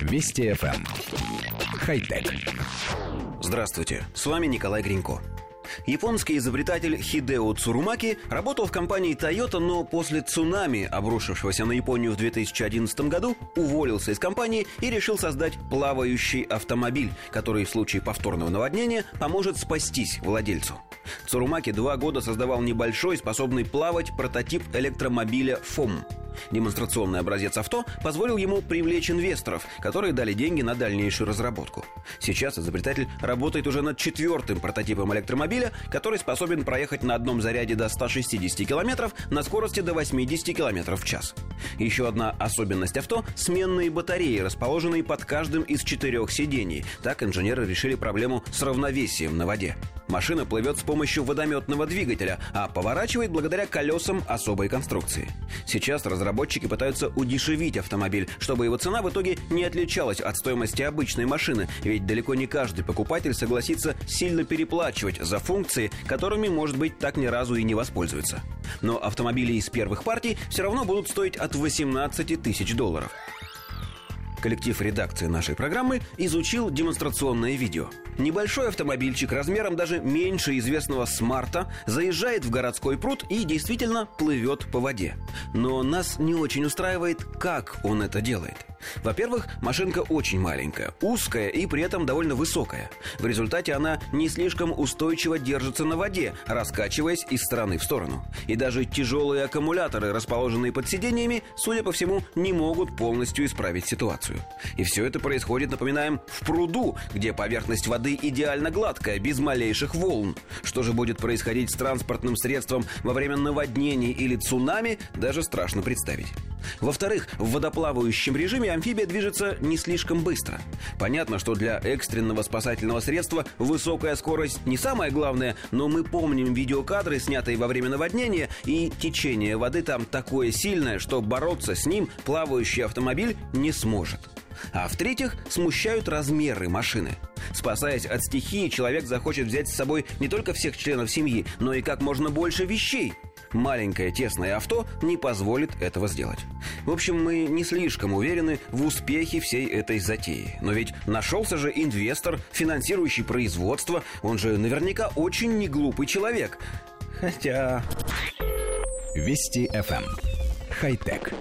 Вести FM. Эм. Хай-тек. Здравствуйте, с вами Николай Гринько. Японский изобретатель Хидео Цурумаки работал в компании Toyota, но после цунами, обрушившегося на Японию в 2011 году, уволился из компании и решил создать плавающий автомобиль, который в случае повторного наводнения поможет спастись владельцу. Цурумаки два года создавал небольшой, способный плавать прототип электромобиля ФОМ. Демонстрационный образец авто позволил ему привлечь инвесторов, которые дали деньги на дальнейшую разработку. Сейчас изобретатель работает уже над четвертым прототипом электромобиля, который способен проехать на одном заряде до 160 км на скорости до 80 км в час. Еще одна особенность авто – сменные батареи, расположенные под каждым из четырех сидений. Так инженеры решили проблему с равновесием на воде. Машина плывет с помощью водометного двигателя, а поворачивает благодаря колесам особой конструкции. Сейчас разработчики пытаются удешевить автомобиль, чтобы его цена в итоге не отличалась от стоимости обычной машины, ведь далеко не каждый покупатель согласится сильно переплачивать за функции, которыми, может быть, так ни разу и не воспользуется. Но автомобили из первых партий все равно будут стоить от 18 тысяч долларов. Коллектив редакции нашей программы изучил демонстрационное видео. Небольшой автомобильчик размером даже меньше известного смарта заезжает в городской пруд и действительно плывет по воде. Но нас не очень устраивает, как он это делает. Во-первых, машинка очень маленькая, узкая и при этом довольно высокая. В результате она не слишком устойчиво держится на воде, раскачиваясь из стороны в сторону. И даже тяжелые аккумуляторы, расположенные под сидениями, судя по всему, не могут полностью исправить ситуацию. И все это происходит, напоминаем, в пруду, где поверхность воды идеально гладкая, без малейших волн. Что же будет происходить с транспортным средством во время наводнений или цунами, даже страшно представить. Во-вторых, в водоплавающем режиме амфибия движется не слишком быстро. Понятно, что для экстренного спасательного средства высокая скорость не самое главное, но мы помним видеокадры, снятые во время наводнения, и течение воды там такое сильное, что бороться с ним плавающий автомобиль не сможет. А в-третьих, смущают размеры машины. Спасаясь от стихии, человек захочет взять с собой не только всех членов семьи, но и как можно больше вещей – Маленькое тесное авто не позволит этого сделать. В общем, мы не слишком уверены в успехе всей этой затеи. Но ведь нашелся же инвестор, финансирующий производство. Он же наверняка очень неглупый человек. Хотя... Вести FM. Эм. Хай-тек.